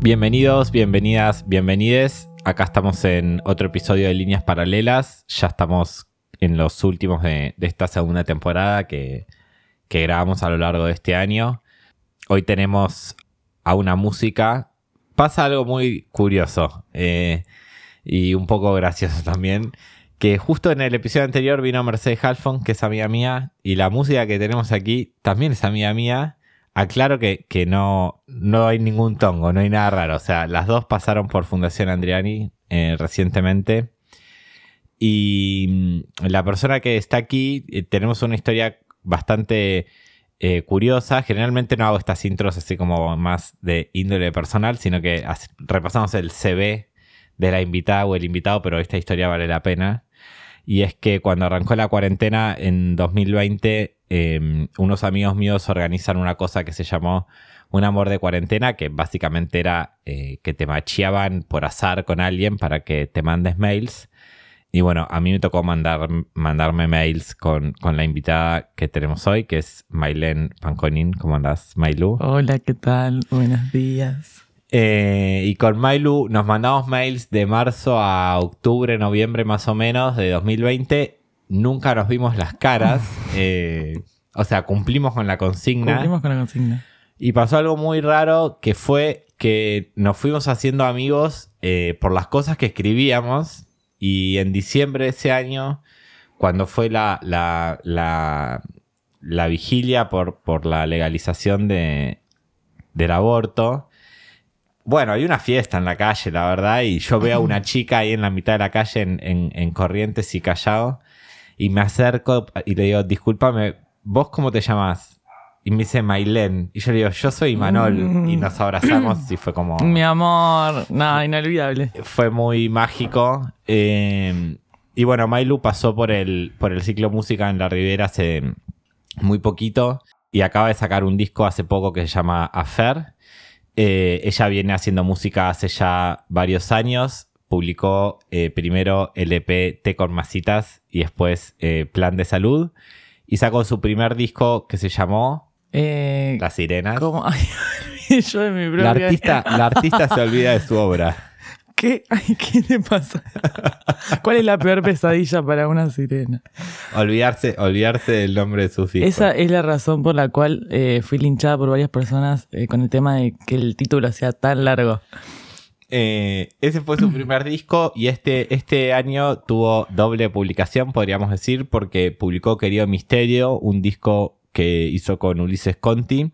Bienvenidos, bienvenidas, bienvenides. Acá estamos en otro episodio de Líneas Paralelas. Ya estamos en los últimos de, esta segunda temporada que, grabamos a lo largo de este año. Hoy tenemos a una música. Pasa algo muy curioso eh, y un poco gracioso también. Que justo en el episodio anterior vino Mercedes Halfon, que es amiga mía, y la música que tenemos aquí también es amiga mía aclaro que, que no, no hay ningún tongo, no hay nada raro. O sea, las dos pasaron por Fundación Andriani eh, recientemente. Y mm, la persona que está aquí, eh, tenemos una historia bastante eh, curiosa. Generalmente no hago estas intros así como más de índole personal, sino que repasamos el CV de la invitada o el invitado, pero esta historia vale la pena. Y es que cuando arrancó la cuarentena en 2020, Em, unos amigos míos organizan una cosa que se llamó Un amor de cuarentena, que básicamente era eh, que te macheaban por azar con alguien para que te mandes mails. Y bueno, a mí me tocó mandar, mandarme mails con, la invitada que tenemos hoy, que es Mailen Panconin. ¿Cómo andás, Mailu? Hola, ¿qué tal? Buenos días. Eh, y con Mailu nos mandamos mails de marzo a octubre, noviembre más o menos de 2020 nunca nos vimos las caras. Eh, o sea, cumplimos con la consigna. Cumplimos con la consigna. Y pasó algo muy raro que fue que nos fuimos haciendo amigos eh, por las cosas que escribíamos. Y en diciembre de ese año, cuando fue la, la, la, vigilia por, por la legalización de, del aborto, bueno, hay una fiesta en la calle, la verdad, y yo veo a una chica ahí en la mitad de la calle en, en, en Corrientes y Callao, y me acerco y le digo, discúlpame, ¿vos cómo te llamas? Y me dice Mailen. Y yo le digo, yo soy Manol. Y mm. nos abrazamos y fue como... Mi amor, nada, inolvidable. Fue muy mágico. Eh, y bueno, Mailu pasó por el, por el ciclo música en la Ribera hace muy poquito. Y acaba de sacar un disco hace poco que se llama Affair. Eh, ella viene haciendo música hace ya varios años publicó eh, primero el EP Té con Masitas y después eh, Plan de Salud. Y sacó su primer disco que se llamó eh, Las Sirenas. ¿Cómo? yo de mi la artista, la artista se olvida de su obra. ¿Qué? ¿Qué le pasa? ¿Cuál es la peor pesadilla para una sirena? Olvidarse, olvidarse del nombre de sus hijos. Esa es la razón por la cual fui linchada por varias personas con el tema de que el título sea tan largo. Eh, ese fue su primer disco y este, este año tuvo doble publicación, podríamos decir, porque publicó Querido Misterio, un disco que hizo con Ulises Conti,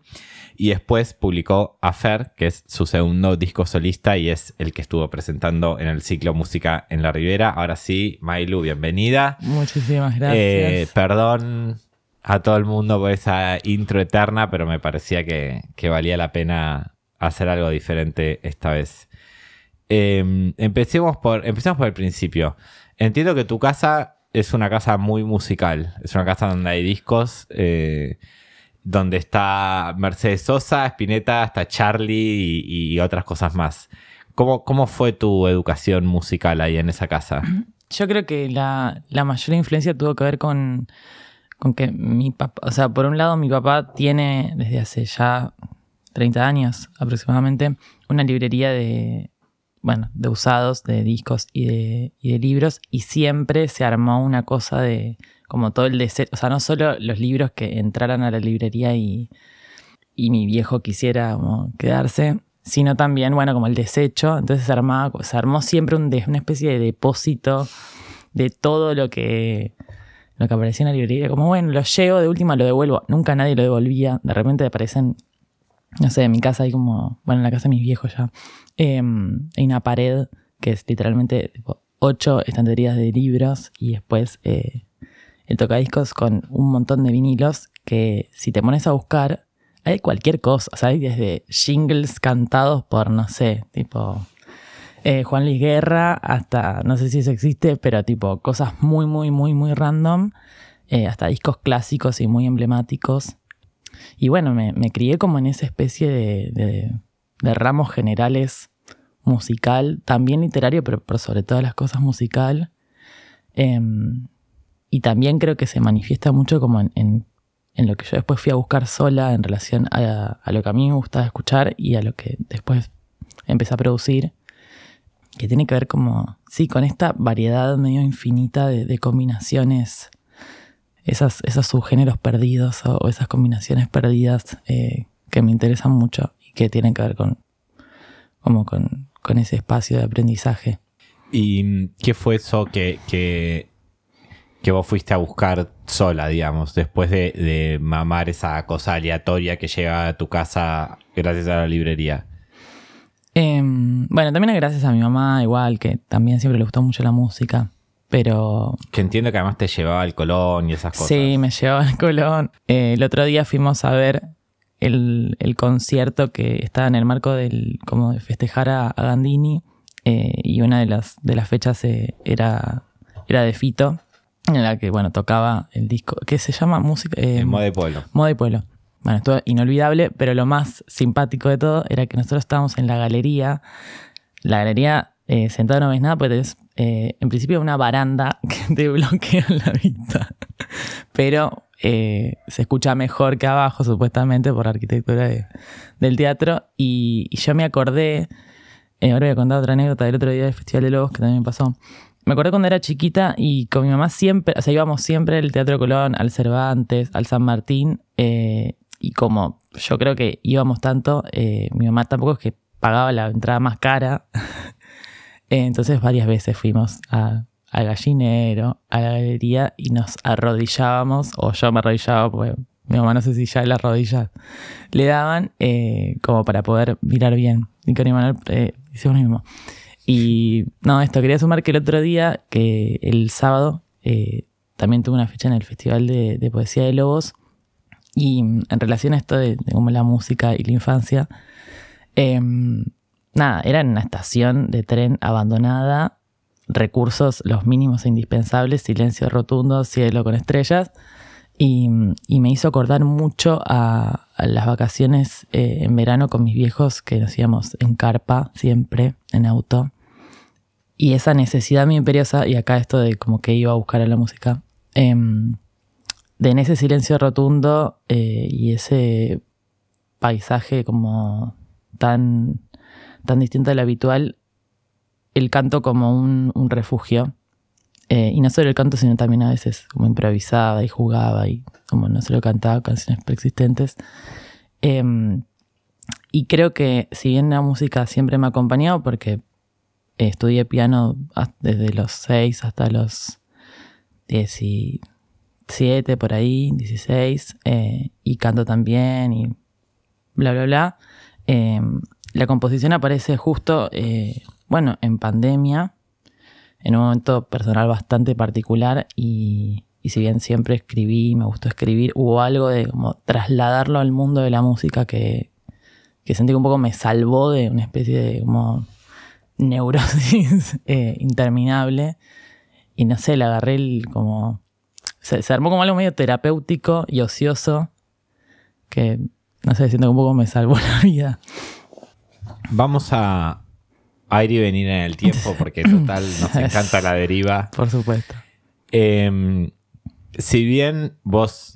y después publicó Afer, que es su segundo disco solista y es el que estuvo presentando en el ciclo Música en la Ribera. Ahora sí, Mailu, bienvenida. Muchísimas gracias. Eh, perdón a todo el mundo por esa intro eterna, pero me parecía que, que valía la pena hacer algo diferente esta vez. Em, empecemos, por, empecemos por el principio. Entiendo que tu casa es una casa muy musical. Es una casa donde hay discos, eh, donde está Mercedes Sosa, Spinetta, hasta Charlie y, otras cosas más. ¿Cómo, ¿Cómo, fue tu educación musical ahí en esa casa? Yo creo que la, la mayor influencia tuvo que ver con, con que mi papá, o sea, por un lado mi papá tiene desde hace ya 30 años aproximadamente una librería de, bueno, de usados, de discos y de, de libros, y siempre se armó una cosa de, como todo el deseo, o sea, no solo los libros que entraran a la librería y, y mi viejo quisiera quedarse, sino también, bueno, como el desecho, entonces se, armaba, se armó siempre un una especie de depósito de todo lo que, lo que aparecía en la librería, como bueno, lo llevo, de última lo devuelvo, nunca nadie lo devolvía, de repente aparecen no sé, en mi casa hay como, bueno, en la casa de mis viejos ya, em, hay una pared que es literalmente ocho estanterías de libros y después eh, el tocadiscos con un montón de vinilos que si te pones a buscar, hay cualquier cosa, o sea, hay desde jingles cantados por, no sé, tipo eh, Juan Luis Guerra, hasta, no sé si eso existe, pero tipo cosas muy, muy, muy, muy random, eh, hasta discos clásicos y muy emblemáticos. Y bueno, me, crié como en esa especie de, ramos generales musical, también literario, pero, sobre todas las cosas musical. Em, y también creo que se manifiesta mucho como en, lo que yo después fui a buscar sola en relación a, a, lo que a mí me gustaba escuchar y a lo que después empecé a producir que tiene que ver como, sí, con esta variedad medio infinita de, combinaciones, esas, esos subgéneros perdidos o, esas combinaciones perdidas eh, que me interesan mucho que tienen que ver con, como con, ese espacio de aprendizaje. ¿Y qué fue eso que, que, vos fuiste a buscar sola, digamos, después de, de mamar esa cosa aleatoria que llega a tu casa gracias a la librería? Em, bueno, también es gracias a mi mamá, igual, que también siempre le gustó mucho la música. Pero. Que entiendo que además te llevaba al Colón y esas cosas. Sí, me llevaba al Colón. Eh, el otro día fuimos a ver el, concierto que estaba en el marco del. como de festejar a, Gandini. Eh, y una de las, de las fechas eh, era, era de Fito. En la que, bueno, tocaba el disco. ¿Qué se llama? Música. Modo de Pueblo. Modo de Pueblo. Bueno, estuvo inolvidable, pero lo más simpático de todo era que nosotros estábamos en la galería. La galería, eh, sentado no ves nada, pues eh, en principio una baranda que te bloquea la vista. Pero eh, se escucha mejor que abajo, supuestamente, por arquitectura del teatro. Y, yo me acordé, ahora voy a contar otra anécdota del otro día del Festival de Lobos que también pasó. Me acordé cuando era chiquita y con mi mamá siempre, o sea, íbamos siempre al Teatro Colón, al Cervantes, al San Martín, y como yo creo que íbamos tanto, eh, mi mamá tampoco es que pagaba la entrada más cara. Entonces varias veces fuimos al gallinero, a la galería y nos arrodillábamos, o yo me arrodillaba porque mi mamá no sé si ya las rodillas le daban, eh, como para poder mirar bien. Y con mi Manuel eh, hicimos mismo. Y no, esto, quería sumar que el otro día, que el sábado, también tuve una fecha en el Festival de Poesía de Lobos y en relación a esto de, la música y la infancia, em, nada, era en una estación de tren abandonada, recursos los mínimos e indispensables, silencio rotundo, cielo con estrellas, y, me hizo acordar mucho a, las vacaciones eh, en verano con mis viejos que nos íbamos en carpa siempre, en auto. Y esa necesidad muy imperiosa, y acá esto de como que iba a buscar a la música, em, de en ese silencio rotundo eh, y ese paisaje como tan, tan distinto al habitual, el canto como un, refugio. Eh, y no solo el canto, sino también a veces como improvisaba y jugaba y como no solo cantaba canciones preexistentes. Em, y creo que si bien la música siempre me ha acompañado, porque estudié piano desde los 6 hasta los 10 y 7 por ahí, 16, eh, y canto también y bla, bla, bla. Eh, la composición aparece justo, eh, bueno, en pandemia, en un momento personal bastante particular y, si bien siempre escribí, me gustó escribir, hubo algo de como trasladarlo al mundo de la música que, que sentí que un poco me salvó de una especie de como neurosis interminable y no sé, le agarré el como se, armó como algo medio terapéutico y ocioso que, no sé, siento que un poco me salvó la vida. Vamos a, ir y venir en el tiempo porque total nos encanta la deriva. Por supuesto. Em, si bien vos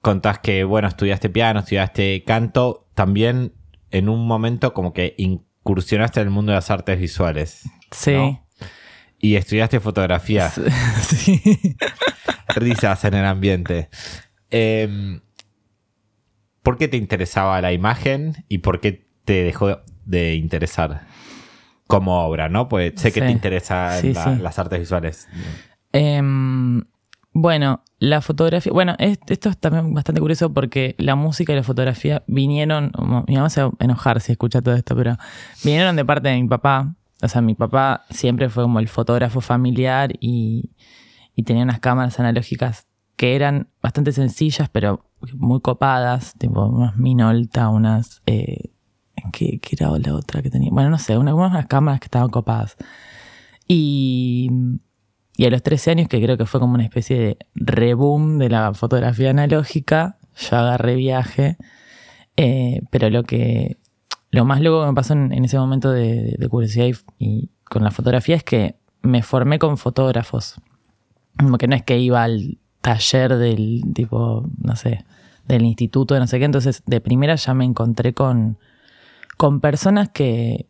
contás que, bueno, estudiaste piano, estudiaste canto, también en un momento como que incursionaste en el mundo de las artes visuales. Sí. Y estudiaste fotografía. Sí. Risas en el ambiente. Em, ¿Por qué te interesaba la imagen y por qué te dejó de interesar como obra, no? Pues sé que te interesan las artes visuales. Em, bueno, la fotografía. Bueno, esto es también bastante curioso porque la música y la fotografía vinieron. Mi mamá se va a enojar si escucha todo esto, pero vinieron de parte de mi papá. O sea, mi papá siempre fue como el fotógrafo familiar y, tenía unas cámaras analógicas que eran bastante sencillas, pero muy copadas, tipo unas Minolta, unas eh, ¿qué, era la otra que tenía? Bueno, no sé, una- unas cámaras que estaban copadas. Y, y a los 13 años, que creo que fue como una especie de reboom de la fotografía analógica, yo agarré viaje. Eh, pero lo que lo más loco que me pasó en, ese momento de, de curiosidad y, con la fotografía es que me formé con fotógrafos. Como que no es que iba al taller del tipo, no sé, del instituto no sé qué. Entonces, de primera ya me encontré con, con personas que,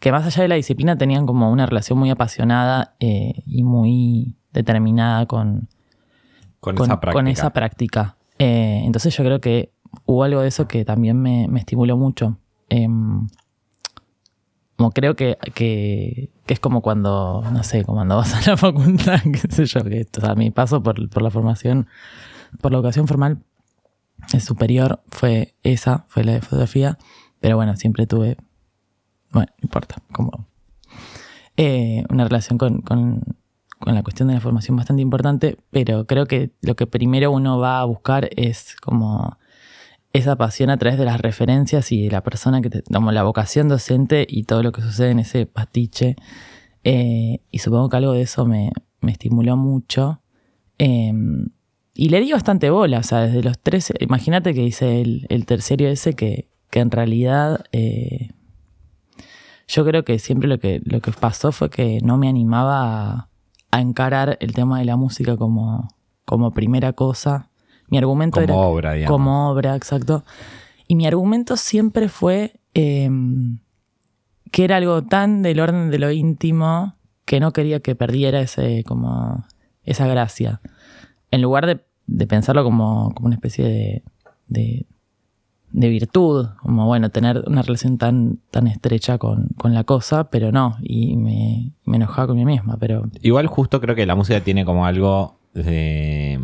que más allá de la disciplina tenían como una relación muy apasionada eh, y muy determinada con, Con, con, esa práctica. con esa práctica. Eh, entonces yo creo que hubo algo de eso que también me, me estimuló mucho. Em, como creo que, que, que es como cuando, no sé, como cuando vas a la facultad, qué sé yo, que o sea, mi paso por, por la formación, por la educación formal superior, fue esa, fue la de fotografía, pero bueno, siempre tuve, bueno, no importa, como eh, una relación con, con, con la cuestión de la formación bastante importante, pero creo que lo que primero uno va a buscar es como esa pasión a través de las referencias y de la persona que te, como la vocación docente y todo lo que sucede en ese pastiche. Eh, y supongo que algo de eso me, me estimuló mucho. Eh, y le di bastante bola, o sea, desde los 13, imagínate que hice el, el terciario ese que, que en realidad eh, yo creo que siempre lo que, lo que pasó fue que no me animaba a, a encarar el tema de la música como, como primera cosa. Mi argumento Como era obra, digamos. como obra, exacto. Y mi argumento siempre fue eh, que era algo tan del orden de lo íntimo que no quería que perdiera ese, como, esa gracia. En lugar de, de pensarlo como, como una especie de, de, de virtud, como bueno, tener una relación tan, tan estrecha con, con la cosa, pero no, y me, me enojaba con mí misma, pero Igual justo creo que la música tiene como algo de-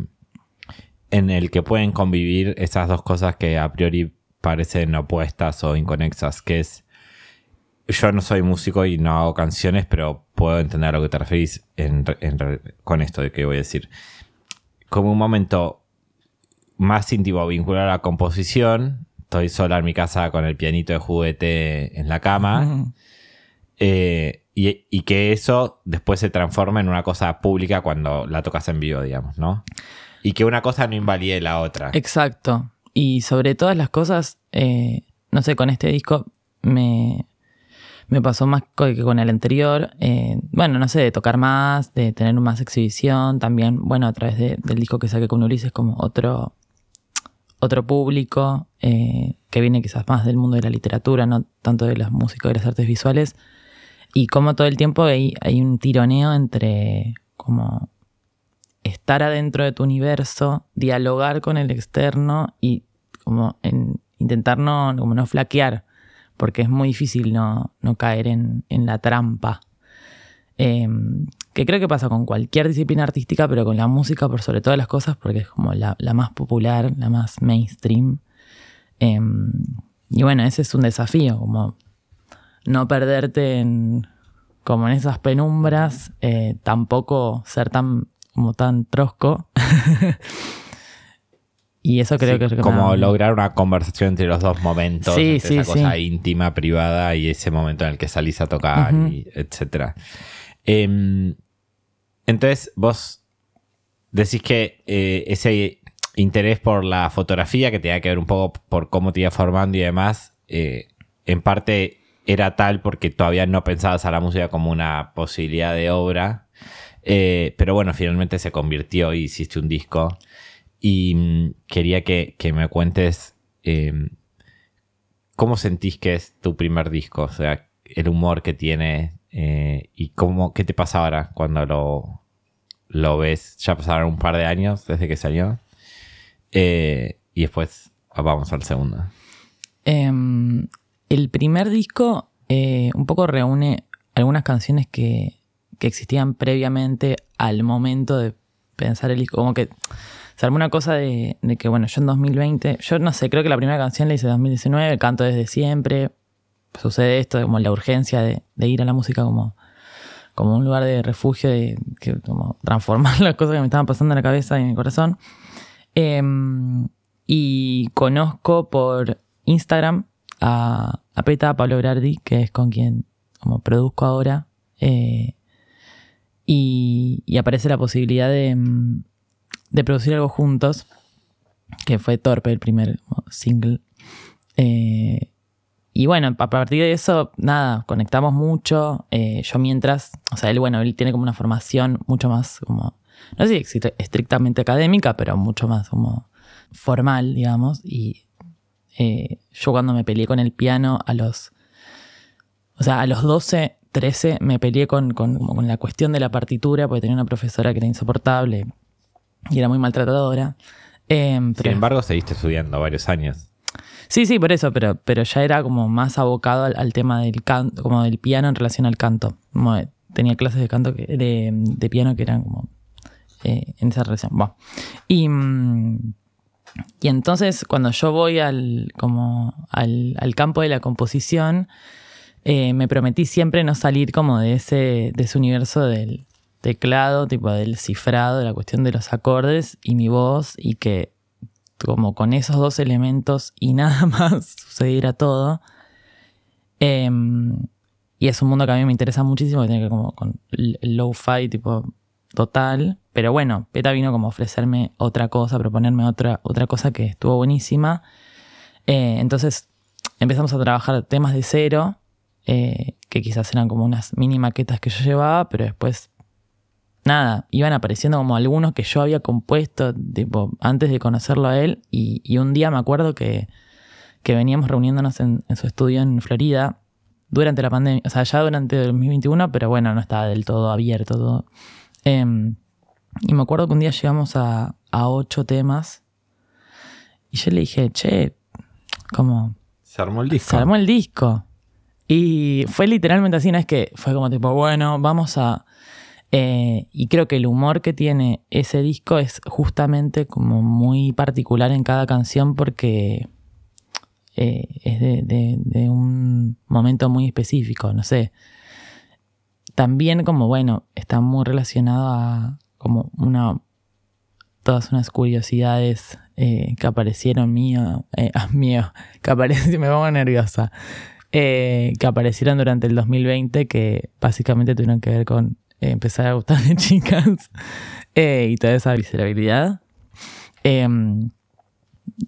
en el que pueden convivir esas dos cosas que a priori parecen opuestas o inconexas, que es yo no soy músico y no hago canciones, pero puedo entender a lo que te referís con esto de que voy a decir. Como un momento más íntimo vinculado a la composición, estoy sola en mi casa con el pianito de juguete en la cama. Eh, y, y que eso después se transforma en una cosa pública cuando la tocas en vivo, digamos, ¿no? Y que una cosa no invalide la otra. Exacto. Y sobre todas las cosas, eh, no sé, con este disco me, me pasó más que con el anterior. eh, bueno, no sé, de tocar más, de tener más exhibición. También, bueno, a través de- del disco que saqué con Ulises, como otro, otro público eh, que viene quizás más del mundo de la literatura, no tanto de la música o de las artes visuales. Y como todo el tiempo hay, hay un tironeo entre como estar adentro de tu universo, dialogar con el externo y como en intentar no, como no flaquear, porque es muy difícil no, no caer en, en la trampa. Eh, que creo que pasa con cualquier disciplina artística, pero con la música por sobre todas las cosas, porque es como la, la más popular, la más mainstream. Eh, y bueno, ese es un desafío, como no perderte en, como en esas penumbras, eh, tampoco ser tan como tan trosco. y eso creo Sí, que es como lograr una conversación entre los dos momentos, Sí, entre sí, esa cosa íntima, privada y ese momento en el que salís a tocar, y etcétera. Em, entonces, vos decís que eh, ese interés por la fotografía, que tenía que ver un poco por cómo te iba formando y demás, eh, en parte era tal porque todavía no pensabas a la música como una posibilidad de obra. Eh, pero bueno, finalmente se convirtió y hiciste un disco. Y mm, quería que, me cuentes eh, cómo sentís que es tu primer disco, o sea, el humor que tiene eh, y cómo, qué te pasa ahora cuando lo, lo ves. Ya pasaron un par de años desde que salió. Eh, y después vamos al segundo. Em, el primer disco eh, un poco reúne algunas canciones que, que existían previamente al momento de pensar el disco. Como que se armó una cosa de, que, bueno, yo en 2020, yo no sé, creo que la primera canción la hice en 2019, canto desde siempre. Sucede esto, como la urgencia de, ir a la música como, como un lugar de refugio, de que, transformar las cosas que me estaban pasando en la cabeza y en mi corazón. Em, y conozco por Instagram a, a Peta, Pablo Grardi, que es con quien como produzco ahora. eh, y, y aparece la posibilidad de, mm, de producir algo juntos, que fue Torpe, el primer single. Eh, y bueno, a partir de eso, nada, conectamos mucho. eh, yo mientras, o sea, él, bueno, él tiene como una formación mucho más como, no sé si estri- estrictamente académica, pero mucho más como formal, digamos. Y eh, yo cuando me peleé con el piano a los, o sea, a los 12, 13 me peleé con, con, como con la cuestión de la partitura, porque tenía una profesora que era insoportable y era muy maltratadora. Eh, Sin embargo, seguiste estudiando varios años. Sí, sí, por eso, pero, pero ya era como más abocado al, al tema del canto, como del piano en relación al canto. Como, eh, tenía clases de canto que, de, de piano que eran como eh, en esa relación. Y, y entonces cuando yo voy al, como al, al campo de la composición, eh, me prometí siempre no salir como de ese, de ese universo del teclado, tipo del cifrado, de la cuestión de los acordes y mi voz, y que como con esos dos elementos y nada más sucediera todo. Em, y es un mundo que a mí me interesa muchísimo, que tiene que ver como con low-fi tipo total. Pero bueno, Peta vino como a ofrecerme otra cosa, proponerme otra, otra cosa que estuvo buenísima. Eh, entonces empezamos a trabajar temas de cero, eh, que quizás eran como unas mini maquetas que yo llevaba, pero después nada, iban apareciendo como algunos que yo había compuesto tipo, antes de conocerlo a él. Y, un día me acuerdo que, que veníamos reuniéndonos en, en su estudio en Florida durante la pandemia, o sea, ya durante el 2021, pero bueno, no estaba del todo abierto todo. Em, y me acuerdo que un día llegamos a, a ocho temas y yo le dije, che, como Se armó el disco. se armó el disco. Y fue literalmente así, no es que fue como tipo, bueno, vamos a... eh, y creo que el humor que tiene ese disco es justamente como muy particular en cada canción porque eh, es de, de- de un momento muy específico, no sé. También como, bueno, está muy relacionado a como una... Todas unas curiosidades eh, que aparecieron mío, eh, ah, mío, que aparecieron, me pongo nerviosa, eh, que aparecieron durante el 2020 que básicamente tuvieron que ver con empezar a gustar de chicas y toda esa viscerabilidad. Em,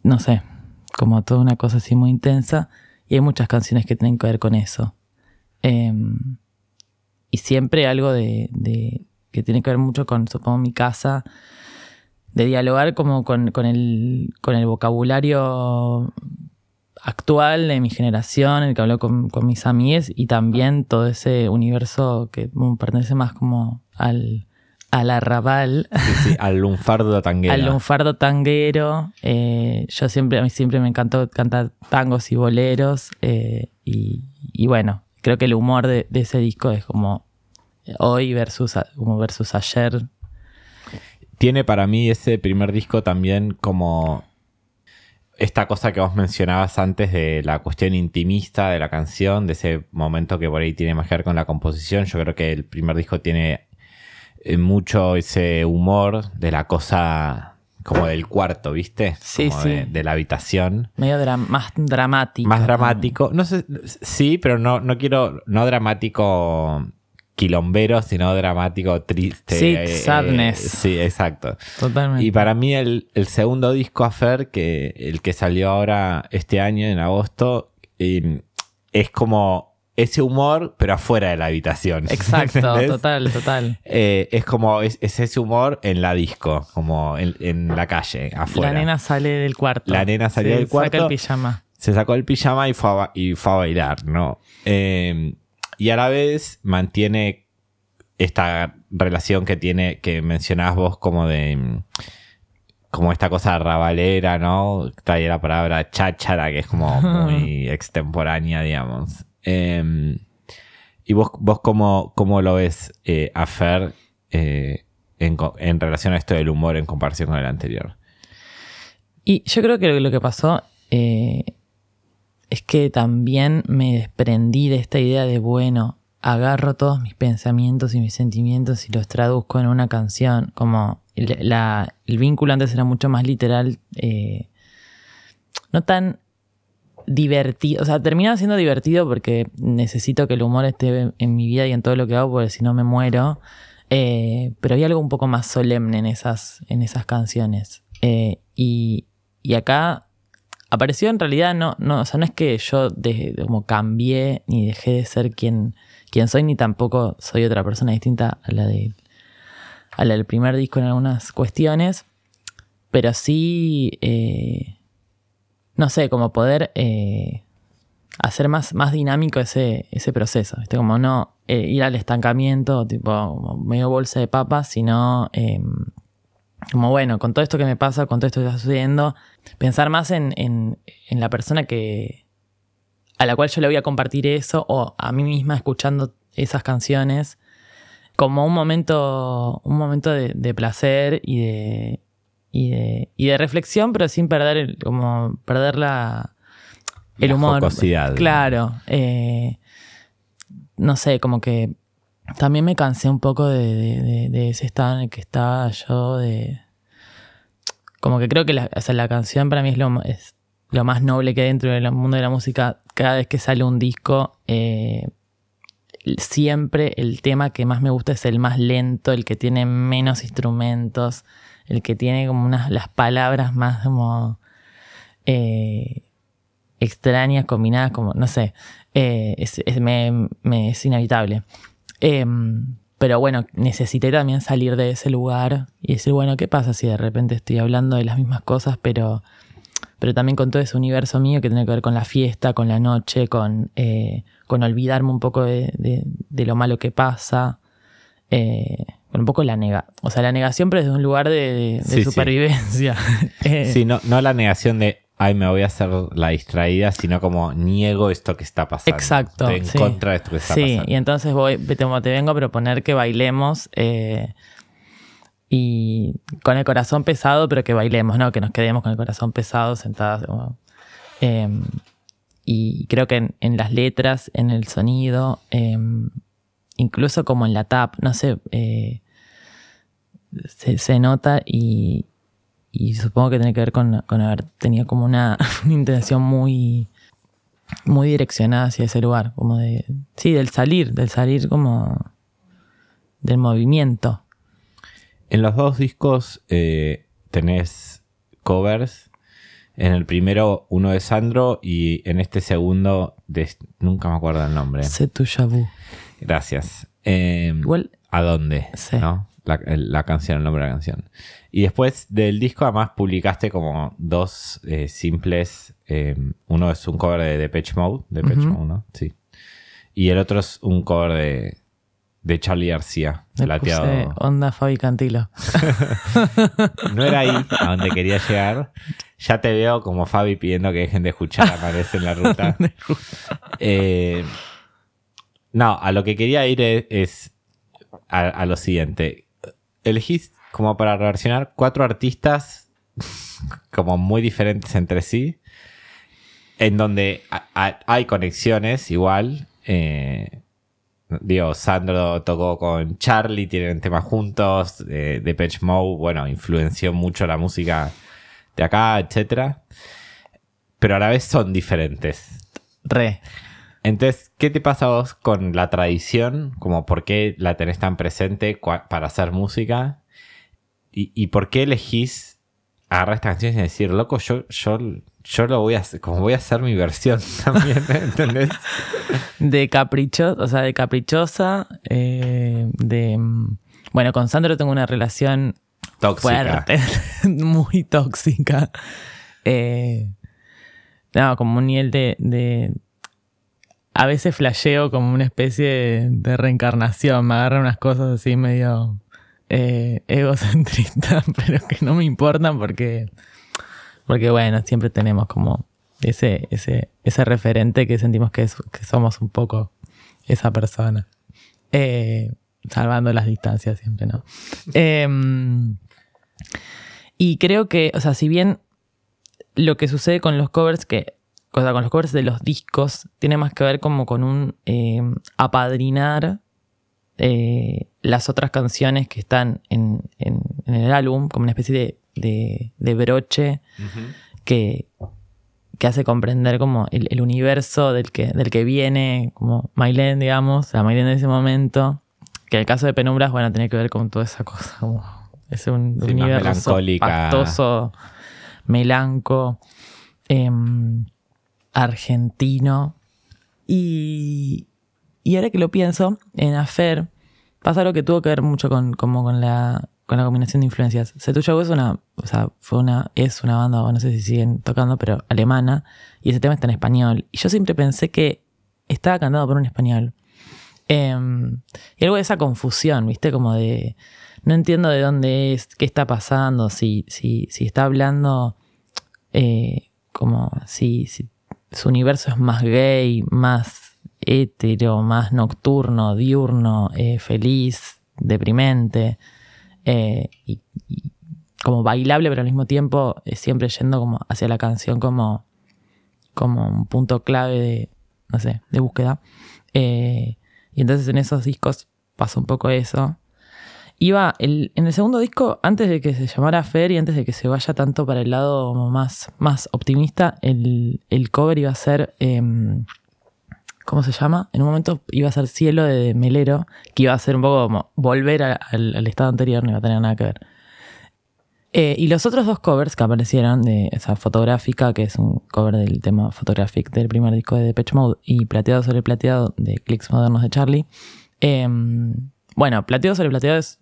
no sé, como toda una cosa así muy intensa y hay muchas canciones que tienen que ver con eso. Em, y siempre algo de, de- que tiene que ver mucho con, supongo, mi casa, de dialogar como con, con el, con el vocabulario actual de mi generación, el que hablo con, con mis amigues y también todo ese universo que bueno, pertenece más como al, al arrabal, Sí, sí, al lunfardo tanguero. al lunfardo tanguero. Eh, yo siempre, a mí siempre me encantó cantar tangos y boleros eh, y, y bueno, creo que el humor de, ese disco es como hoy versus, como versus ayer. Tiene para mí ese primer disco también como esta cosa que vos mencionabas antes de la cuestión intimista de la canción, de ese momento que por ahí tiene más que ver con la composición. Yo creo que el primer disco tiene eh, mucho ese humor de la cosa como del cuarto, ¿viste? Sí, Como sí. De, de la habitación. Medio dra- más dramático. Más dramático. No sé, sí, pero no, no quiero, no dramático quilombero, sino dramático triste. Sí, eh, sadness. sí, exacto. Totalmente. Y para mí el, el segundo disco Afer, que el que salió ahora este año, en agosto, eh, es como ese humor, pero afuera de la habitación. Exacto, ¿entendés? total, total. Eh, es como, es, es ese humor en la disco, como en, en la calle, afuera. La nena sale del cuarto. La nena salió Se del cuarto. Saca el pijama. Se sacó el pijama y fue a, y fue a bailar, ¿no? Eh, y a la vez mantiene esta relación que tiene, que mencionabas vos como de como esta cosa rabalera, ¿no? Está ahí la palabra cháchara, que es como muy extemporánea, digamos. Eh, ¿Y vos, vos cómo, cómo lo ves eh, a Fer eh, en, en relación a esto del humor en comparación con el anterior? Y yo creo que lo que pasó eh, es que también me desprendí de esta idea de, bueno, agarro todos mis pensamientos y mis sentimientos y los traduzco en una canción. Como la- el vínculo antes era mucho más literal, eh, no tan divertido, o sea, termina siendo divertido porque necesito que el humor esté en mi vida y en todo lo que hago, porque si no me muero. Eh, pero hay algo un poco más solemne en esas, en esas canciones. Eh, y, y, acá apareció en realidad, no, no, o sea, no es que yo como cambié ni dejé de ser quien, quien soy, ni tampoco soy otra persona distinta a la, de, a la del primer disco en algunas cuestiones, pero sí, eh, no sé, como poder hacer más, más dinámico ese, ese proceso. Como no eh, ir al estancamiento, tipo medio bolsa de papas, sino em, como bueno, con todo esto que me pasa, con todo esto que está sucediendo, pensar más en, en, la persona que a la cual yo le voy a compartir eso o a mí misma escuchando esas canciones como un momento, un momento de, placer y de, y de, y de reflexión, pero sin perder, como perder la, el humor. Claro. Eh, no sé, como que también me cansé un poco de, ese estado en el que estaba yo, de... Como que creo que la, la canción para mí es lo, es lo más noble que hay dentro del mundo de la música. Cada vez que sale un disco, eh, siempre el tema que más me gusta es el más lento, el que tiene menos instrumentos, el que tiene como unas las palabras más como... Eh, extrañas combinadas como, no sé, eh, es, me, es, inevitable. Em, pero bueno, necesité también salir de ese lugar y decir, bueno, ¿qué pasa si de repente estoy hablando de las mismas cosas, pero, pero también con todo ese universo mío que tiene que ver con la fiesta, con la noche, con, eh, con olvidarme un poco de, de, lo malo que pasa? Eh, con un poco la nega, o sea, la negación, pero desde un lugar de, supervivencia. Sí, no, no la negación de ay, me voy a hacer la distraída, sino como niego esto que está pasando. Exacto. Estoy en contra de esto que está pasando. Sí, y entonces voy, te, te vengo a proponer que bailemos eh, y con el corazón pesado, pero que bailemos, ¿no? Que nos quedemos con el corazón pesado sentadas. Em, y creo que en, las letras, en el sonido, em, incluso como en la tap, no sé, eh, se, nota y, y supongo que tiene que ver con, haber tenido como una, intención muy, muy direccionada hacia ese lugar, como de, sí, del salir, del salir como del movimiento. En los dos discos eh, tenés covers. En el primero uno de Sandro y en este segundo de, nunca me acuerdo el nombre. C'est. Gracias. Em, Igual. ¿A dónde? ¿no? la, canción, el nombre de la canción. Y después del disco además publicaste como dos eh, simples. Eh, uno es un cover de Depeche Mode, Depeche Mode, ¿no? Sí. Y el otro es un cover de, de Charlie García, plateado. onda Fabi Cantilo. no era ahí a donde quería llegar. Ya te veo como Fabi pidiendo que dejen de escuchar Aparece en la ruta. Eh, no, a lo que quería ir es, a, lo siguiente elegís como para reversionar cuatro artistas como muy diferentes entre sí, en donde hay conexiones igual. Eh, digo, Sandro tocó con Charlie, tienen temas juntos, eh, Depeche Mode, bueno, influenció mucho la música de acá, etc. Pero a la vez son diferentes. Re. Entonces, ¿qué te pasa a vos con la tradición? Como por qué la tenés tan presente para hacer música? ¿Y, por qué elegís agarrar estas canciones y decir, loco, yo, yo, yo lo voy a hacer, como voy a hacer mi versión también, ¿entendés? De capricho, o sea, de caprichosa, eh, de... Bueno, con Sandro tengo una relación tóxica. fuerte, muy tóxica. Eh, no, como un nivel de a veces flasheo como una especie de, reencarnación. Me agarran unas cosas así medio eh, egocentristas, pero que no me importan porque, porque bueno, siempre tenemos como ese, ese, ese referente que sentimos que, somos un poco esa persona. Eh, salvando las distancias siempre, ¿no? Em, y creo que, o sea, si bien lo que sucede con los covers, que cosa con los covers de los discos, tiene más que ver como con un eh, apadrinar eh, las otras canciones que están en, el álbum, como una especie de, broche que, que hace comprender como el, universo del que, del que viene, como Mailén, digamos, la Mailén de ese momento, que el caso de Penumbras, bueno, tiene que ver con toda esa cosa, como es un universo pastoso, melanco, em, argentino. Y, y ahora que lo pienso, en Afer pasa algo que tuvo que ver mucho con, como con la con la combinación de influencias. Setuyo es una, o sea, fue una, es una banda, no sé si siguen tocando, pero alemana, y ese tema está en español. Y yo siempre pensé que estaba cantado por un español. Em, y algo de esa confusión, ¿viste? Como de, no entiendo de dónde es, qué está pasando, si, si, si está hablando eh, como si, si su universo es más gay, más hetero, más nocturno, diurno, eh, feliz, deprimente. Eh, y, como bailable, pero al mismo tiempo eh, siempre yendo como hacia la canción como, como un punto clave de, no sé, de búsqueda. Eh, y entonces en esos discos pasa un poco eso. Iba, el, en el segundo disco, antes de que se llamara Fer y antes de que se vaya tanto para el lado más, más optimista, el, el cover iba a ser... ¿cómo se llama? En un momento iba a ser Cielo de Melero, que iba a ser un poco como volver al, estado anterior, no iba a tener nada que ver. Eh, y los otros dos covers que aparecieron, de esa fotográfica, que es un cover del tema Photographic del primer disco de Depeche Mode, y Plateado sobre Plateado de Clicks Modernos de Charlie. Em, bueno, Plateado sobre Plateado es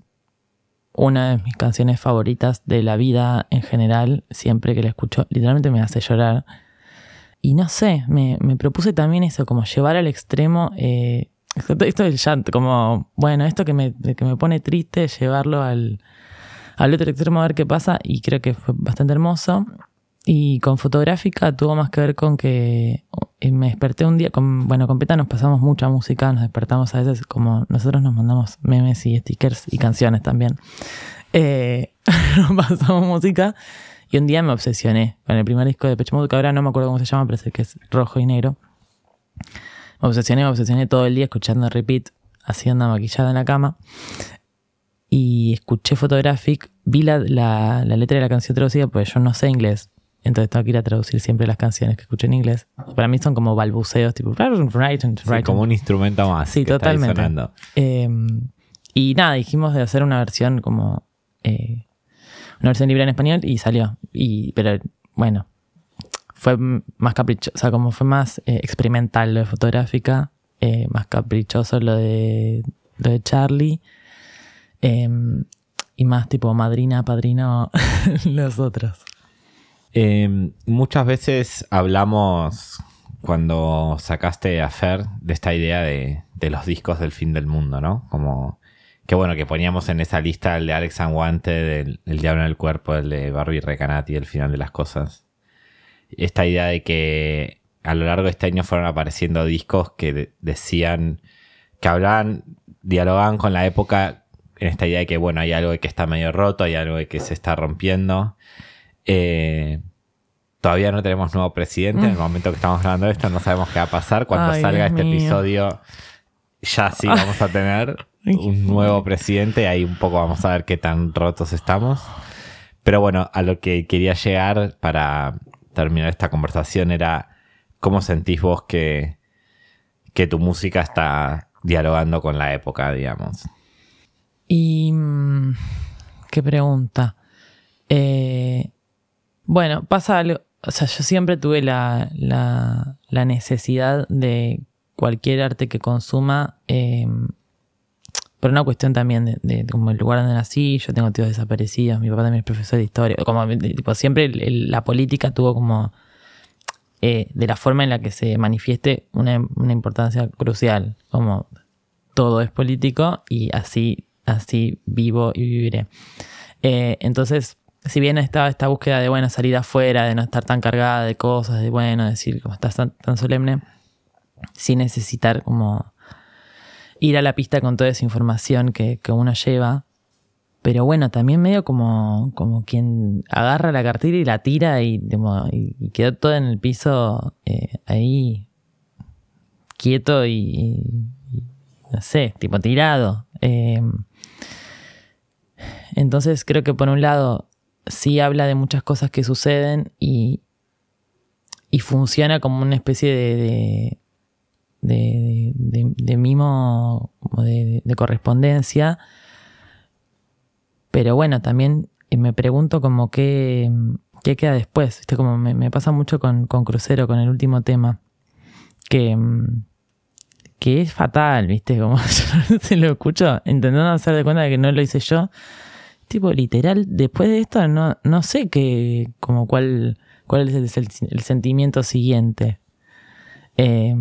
una de mis canciones favoritas de la vida en general. Siempre que la escucho, literalmente me hace llorar. Y no sé, me, propuse también eso, como llevar al extremo, eh, esto del llanto, como, bueno, esto que me, que me pone triste, llevarlo al, al otro extremo a ver qué pasa, y creo que fue bastante hermoso. Y con fotográfica tuvo más que ver con que eh, me desperté un día, con, bueno, con Peta nos pasamos mucha música, nos despertamos a veces como nosotros nos mandamos memes y stickers y canciones también. Eh, nos pasamos música y un día me obsesioné con el primer disco de Pecho que ahora no me acuerdo cómo se llama, pero sé que es rojo y negro. Me obsesioné, me obsesioné todo el día escuchando repeat, haciendo maquillada en la cama. Y escuché Photographic, vi la, letra de la canción traducida, pues yo no sé inglés. Entonces tengo que ir a traducir siempre las canciones que escucho en inglés. Para mí son como balbuceos, tipo... Sí, como un instrumento más. Sí, totalmente. Em, y nada, dijimos de hacer una versión como eh, una versión libre en español y salió. Y, pero bueno, fue más caprichoso, o sea, como fue más eh, experimental lo de fotográfica, eh, más caprichoso lo de, Charlie, em, y más tipo madrina, padrino, los otros. Em, muchas veces hablamos cuando sacaste a Fer de esta idea de, de los discos del fin del mundo, ¿no? Como que bueno, que poníamos en esa lista el de Alex Wanted, el, Diablo en el Cuerpo, el de Barbie Recanati, el final de las cosas. Esta idea de que a lo largo de este año fueron apareciendo discos que decían, que hablaban, dialogaban con la época en esta idea de que, bueno, hay algo que está medio roto, hay algo que se está rompiendo. Eh, todavía no tenemos nuevo presidente. En el mm. momento que estamos grabando esto, no sabemos qué va a pasar. Cuando salga este episodio, ya sí vamos a tener un nuevo presidente, ahí un poco vamos a ver qué tan rotos estamos. Pero bueno, a lo que quería llegar para terminar esta conversación era cómo sentís vos que, que tu música está dialogando con la época, digamos. Y mm, qué pregunta. Eh, bueno, pasa algo, o sea, yo siempre tuve la, la, necesidad de cualquier arte que consuma eh, por una cuestión también de, como el lugar donde nací, yo tengo tíos desaparecidos, mi papá también es profesor de historia, como tipo, siempre la política tuvo como, eh, de la forma en la que se manifieste, una, importancia crucial, como todo es político y así, así vivo y viviré. Eh, entonces, si bien estaba esta búsqueda de, bueno, salir afuera, de no estar tan cargada de cosas, de, bueno, decir, como estás tan, tan solemne, sin necesitar como ir a la pista con toda esa información que, uno lleva. Pero bueno, también medio como, como quien agarra la cartera y la tira y, y quedó todo en el piso eh, ahí quieto y, no sé, tipo tirado. Em, entonces creo que por un lado sí habla de muchas cosas que suceden y, y funciona como una especie de, de, mimo, de, de, correspondencia. Pero bueno, también me pregunto como qué, qué queda después. ¿viste? Como me, pasa mucho con, con, Crucero, con el último tema. Que, que es fatal, ¿viste? Como yo se lo escucho intentando hacer de cuenta de que no lo hice yo. Tipo, literal, después de esto no, no sé qué, como cuál cuál es el, sentimiento siguiente. Eh,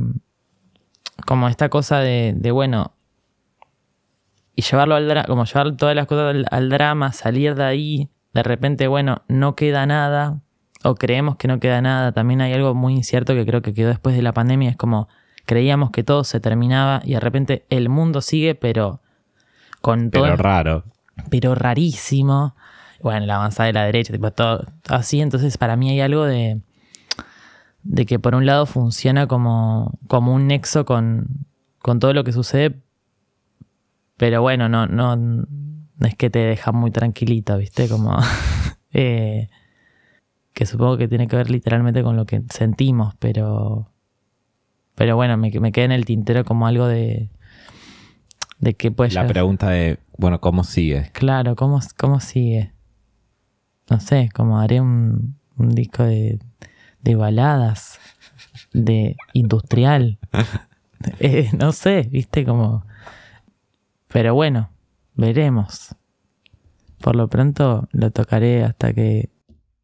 como esta cosa de, bueno, y llevarlo al drama, como llevar todas las cosas al, drama, salir de ahí, de repente, bueno, no queda nada, o creemos que no queda nada, también hay algo muy incierto que creo que quedó después de la pandemia, es como creíamos que todo se terminaba y de repente el mundo sigue, pero con todo... Pero raro. Pero rarísimo bueno, la avanzada de la derecha, tipo todo así. Entonces, para mí hay algo de, de que por un lado funciona como, como un nexo con, con todo lo que sucede, pero bueno, no, no, no es que te deja muy tranquilito, ¿viste? Como. Eh, que supongo que tiene que ver literalmente con lo que sentimos, pero. Pero bueno, me, me queda en el tintero como algo de. De que pues. La pregunta de, bueno, ¿cómo sigue? Claro, ¿cómo, cómo sigue? no sé, como haré un, disco de, de, baladas, de industrial. Eh, no sé, viste, como... Pero bueno, veremos. Por lo pronto lo tocaré hasta que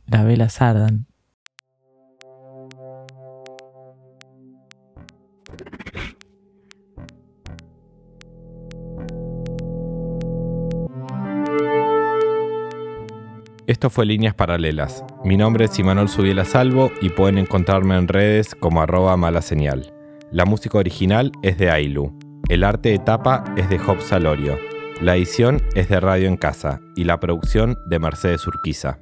las velas ardan. Esto fue Líneas Paralelas. Mi nombre es Imanol Subiela Salvo y pueden encontrarme en redes como arroba mala señal. La música original es de Ailu. El arte de tapa es de Job Salorio. La edición es de Radio en Casa y la producción de Mercedes Urquiza.